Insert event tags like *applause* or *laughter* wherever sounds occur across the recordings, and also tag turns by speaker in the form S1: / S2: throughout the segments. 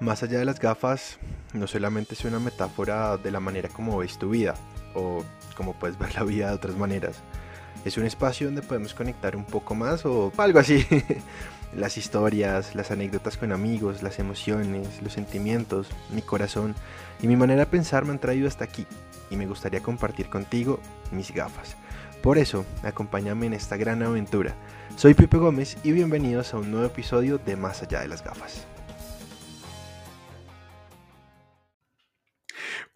S1: Más allá de las gafas, no solamente es una metáfora de la manera como ves tu vida o como puedes ver la vida de otras maneras. Es un espacio donde podemos conectar un poco más o algo así. *laughs* las historias, las anécdotas con amigos, las emociones, los sentimientos, mi corazón y mi manera de pensar me han traído hasta aquí y me gustaría compartir contigo mis gafas. Por eso, acompáñame en esta gran aventura. Soy Pipe Gómez y bienvenidos a un nuevo episodio de Más allá de las gafas.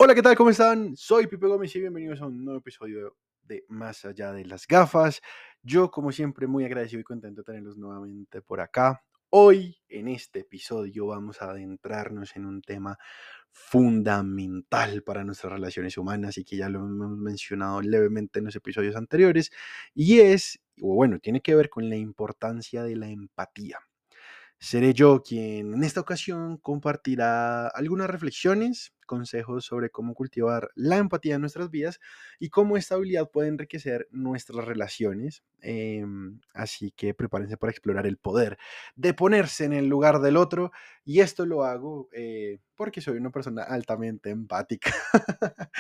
S1: Hola, ¿qué tal? ¿Cómo están? Soy Pipe Gómez y bienvenidos a un nuevo episodio de Más allá de las gafas. Yo, como siempre, muy agradecido y contento de tenerlos nuevamente por acá. Hoy, en este episodio, vamos a adentrarnos en un tema fundamental para nuestras relaciones humanas y que ya lo hemos mencionado levemente en los episodios anteriores, y es, o bueno, tiene que ver con la importancia de la empatía. Seré yo quien en esta ocasión compartirá algunas reflexiones, consejos sobre cómo cultivar la empatía en nuestras vidas y cómo esta habilidad puede enriquecer nuestras relaciones. Em, así que prepárense para explorar el poder de ponerse en el lugar del otro y esto lo hago eh, porque soy una persona altamente empática *laughs*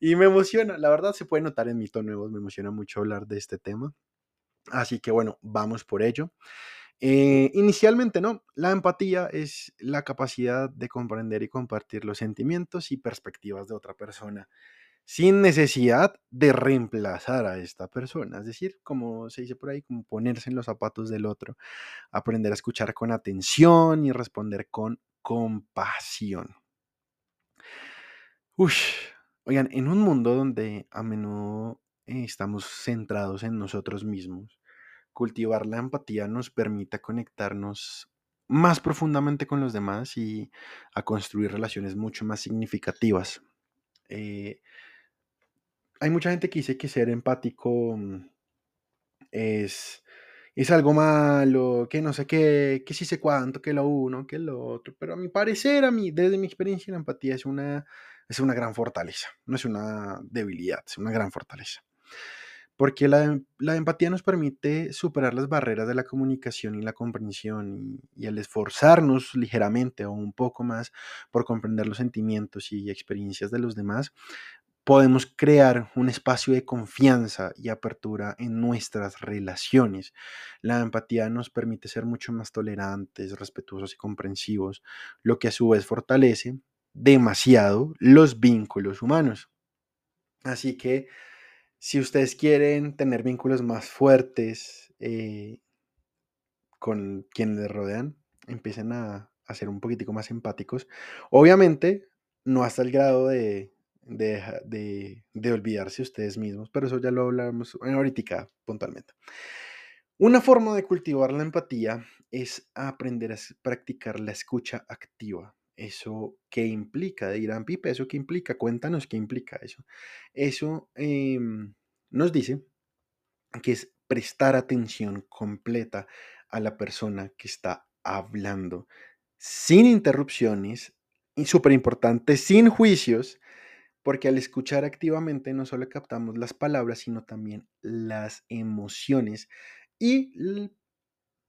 S1: y me emociona, la verdad se puede notar en mi tono nuevo, me emociona mucho hablar de este tema. Así que bueno, vamos por ello. Eh, inicialmente, no. La empatía es la capacidad de comprender y compartir los sentimientos y perspectivas de otra persona sin necesidad de reemplazar a esta persona. Es decir, como se dice por ahí, como ponerse en los zapatos del otro, aprender a escuchar con atención y responder con compasión. Uy, oigan, en un mundo donde a menudo estamos centrados en nosotros mismos, cultivar la empatía nos permita conectarnos más profundamente con los demás y a construir relaciones mucho más significativas. Eh, hay mucha gente que dice que ser empático es, es algo malo, que no sé qué, que sí sé cuánto, que lo uno, que lo otro, pero a mi parecer, a mí, desde mi experiencia, la empatía es una, es una gran fortaleza, no es una debilidad, es una gran fortaleza porque la, empatía nos permite superar las barreras de la comunicación y la comprensión y, al esforzarnos ligeramente o un poco más por comprender los sentimientos y experiencias de los demás, podemos crear un espacio de confianza y apertura en nuestras relaciones. La empatía nos permite ser mucho más tolerantes, respetuosos y comprensivos, lo que a su vez fortalece demasiado los vínculos humanos. Así que si ustedes quieren tener vínculos más fuertes eh, con quienes les rodean, empiecen a, ser un poquitico más empáticos. Obviamente, no hasta el grado de, de, olvidarse ustedes mismos, pero eso ya lo hablamos ahorita puntualmente. Una forma de cultivar la empatía es aprender a practicar la escucha activa. ¿Eso qué implica? Dirán, Pipe, ¿eso qué implica? Cuéntanos qué implica eso. Eso em, nos dice que es prestar atención completa a la persona que está hablando, sin interrupciones, y súper importante, sin juicios, porque al escuchar activamente no solo captamos las palabras, sino también las emociones y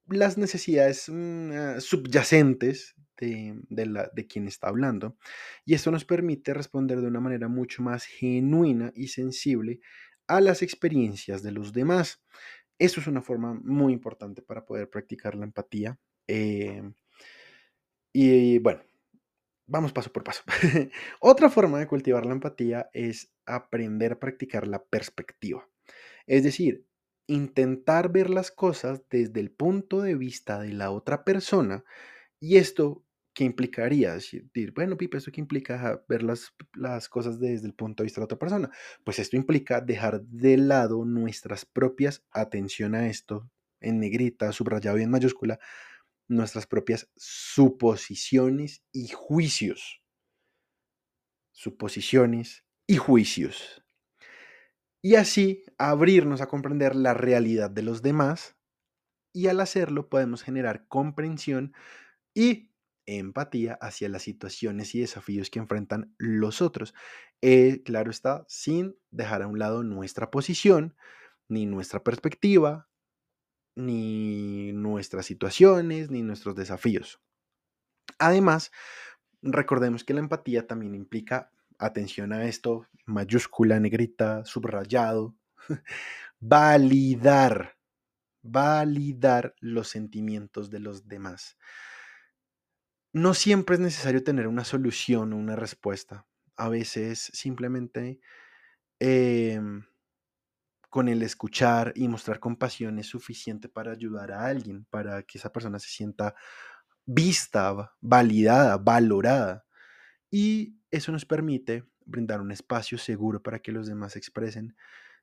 S1: las necesidades mm, ah, subyacentes de, de, quien está hablando. Y esto nos permite responder de una manera mucho más genuina y sensible a las experiencias de los demás. Eso es una forma muy importante para poder practicar la empatía. Em, y bueno, vamos paso por paso. *laughs* Otra forma de cultivar la empatía es aprender a practicar la perspectiva. Es decir, intentar ver las cosas desde el punto de vista de la otra persona y esto ¿qué implicaría? Decir, bueno, Pipe, ¿esto qué implica ver las, las cosas desde el punto de vista de la otra persona? Pues esto implica dejar de lado nuestras propias, atención a esto, en negrita, subrayado y en mayúscula, nuestras propias suposiciones y juicios. Suposiciones y juicios. Y así abrirnos a comprender la realidad de los demás y al hacerlo podemos generar comprensión y empatía hacia las situaciones y desafíos que enfrentan los otros. Eh, claro está, sin dejar a un lado nuestra posición, ni nuestra perspectiva, ni nuestras situaciones, ni nuestros desafíos. Además, recordemos que la empatía también implica, atención a esto, mayúscula, negrita, subrayado, *laughs* validar, validar los sentimientos de los demás. No siempre es necesario tener una solución o una respuesta. A veces simplemente em, con el escuchar y mostrar compasión es suficiente para ayudar a alguien, para que esa persona se sienta vista, validada, valorada. Y eso nos permite brindar un espacio seguro para que los demás expresen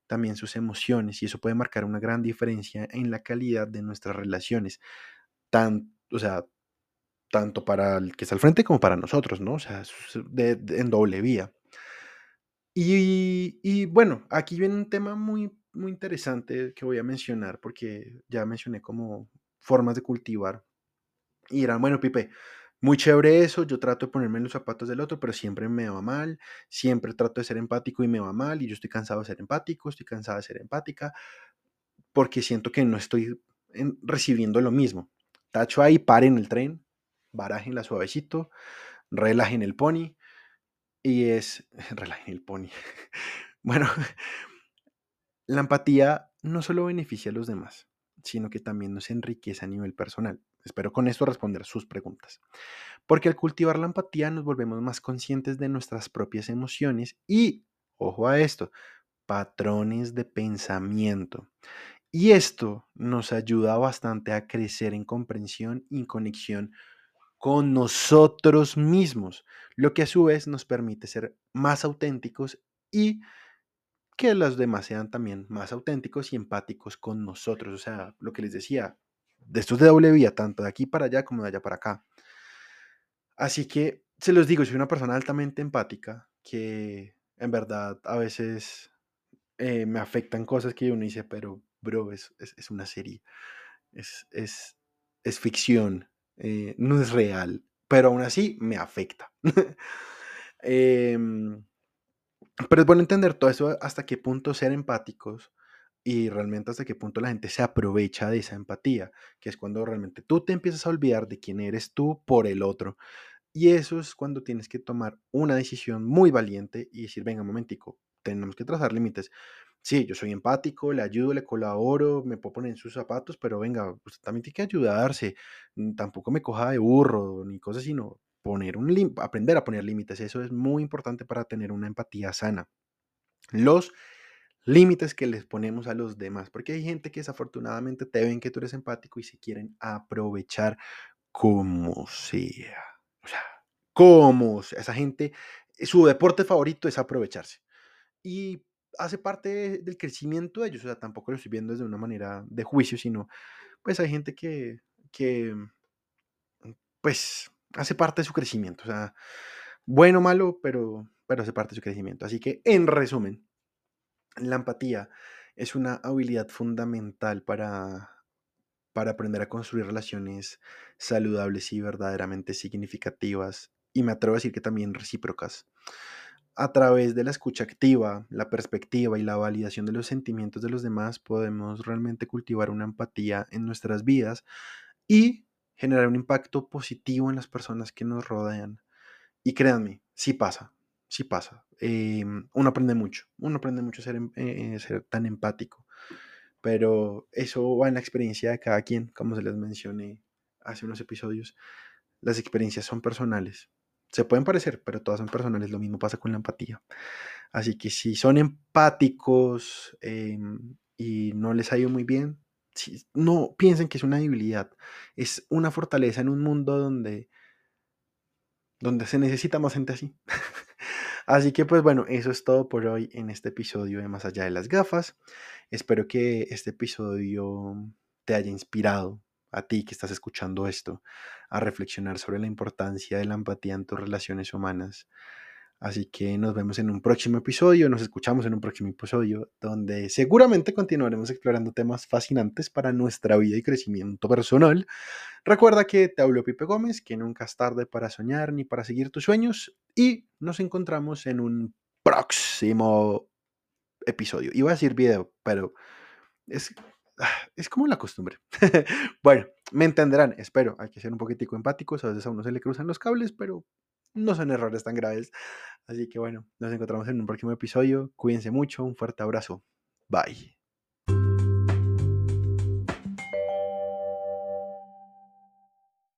S1: también sus emociones y eso puede marcar una gran diferencia en la calidad de nuestras relaciones, tan, o sea, tanto para el que está al frente como para nosotros, ¿no? O sea, en doble vía. Y, y, bueno, aquí viene un tema muy, muy interesante que voy a mencionar porque ya mencioné como formas de cultivar. Y dirán, bueno, Pipe, muy chévere eso, yo trato de ponerme en los zapatos del otro, pero siempre me va mal, siempre trato de ser empático y me va mal, y yo estoy cansado de ser empático, estoy cansada de ser empática, porque siento que no estoy recibiendo lo mismo. Tacho ahí, paren el tren, barajen la suavecito, relajen el pony, y es, *laughs* relajen el pony. *laughs* bueno, la empatía no solo beneficia a los demás, sino que también nos enriquece a nivel personal. Espero con esto responder sus preguntas. Porque al cultivar la empatía nos volvemos más conscientes de nuestras propias emociones y, ojo a esto, patrones de pensamiento. Y esto nos ayuda bastante a crecer en comprensión y conexión con nosotros mismos, lo que a su vez nos permite ser más auténticos y que los demás sean también más auténticos y empáticos con nosotros. O sea, lo que les decía, de estos de doble vía, tanto de aquí para allá como de allá para acá. Así que se los digo, soy una persona altamente empática que en verdad a veces eh, me afectan cosas que uno dice, pero bro, es, es, una serie, es, es, es ficción, eh, no es real, pero aún así me afecta. *laughs* Em, pero es bueno entender todo eso, hasta qué punto ser empáticos y realmente hasta qué punto la gente se aprovecha de esa empatía, que es cuando realmente tú te empiezas a olvidar de quién eres tú por el otro. Y eso es cuando tienes que tomar una decisión muy valiente y decir, venga, un momentico, tenemos que trazar límites. Sí, yo soy empático, le ayudo, le colaboro, me puedo poner en sus zapatos, pero venga, usted también tiene que ayudarse. Mm, tampoco me coja de burro ni cosas, sino poner un aprender a poner límites. Eso es muy importante para tener una empatía sana. Los límites que les ponemos a los demás, porque hay gente que desafortunadamente te ven que tú eres empático y se quieren aprovechar como sea. O sea, como sea. Esa gente, eh, su deporte favorito es aprovecharse. Y hace parte del crecimiento de ellos. O sea, tampoco lo estoy viendo desde una manera de juicio, sino pues hay gente que, que pues hace parte de su crecimiento. O sea, bueno o malo, pero, pero hace parte de su crecimiento. Así que, en resumen, la empatía es una habilidad fundamental para, para aprender a construir relaciones saludables y verdaderamente significativas, y me atrevo a decir que también recíprocas. A través de la escucha activa, la perspectiva y la validación de los sentimientos de los demás, podemos realmente cultivar una empatía en nuestras vidas y generar un impacto positivo en las personas que nos rodean. Y créanme, sí pasa, sí pasa. Em, uno aprende mucho, uno aprende mucho a ser, em, eh, ser, tan empático, pero eso va en la experiencia de cada quien, como se les mencioné hace unos episodios. Las experiencias son personales. Se pueden parecer, pero todas son personales. Lo mismo pasa con la empatía. Así que si son empáticos em, y no les ha ido muy bien, no piensen que es una debilidad. Es una fortaleza en un mundo donde, donde se necesita más gente así. *laughs* Así que pues bueno, eso es todo por hoy en este episodio de Más allá de las gafas. Espero que este episodio te haya inspirado a ti que estás escuchando esto a reflexionar sobre la importancia de la empatía en tus relaciones humanas. Así que nos vemos en un próximo episodio, nos escuchamos en un próximo episodio donde seguramente continuaremos explorando temas fascinantes para nuestra vida y crecimiento personal. Recuerda que te hablo Pipe Gómez, que nunca es tarde para soñar ni para seguir tus sueños y nos encontramos en un próximo episodio. Iba a decir video, pero es, ah, es como la costumbre. *laughs* bueno, me entenderán, espero. Hay que ser un poquitico empáticos, a veces a uno se le cruzan los cables, pero no son errores tan graves. Así que bueno, nos encontramos en un próximo episodio. Cuídense mucho, un fuerte abrazo. Bye.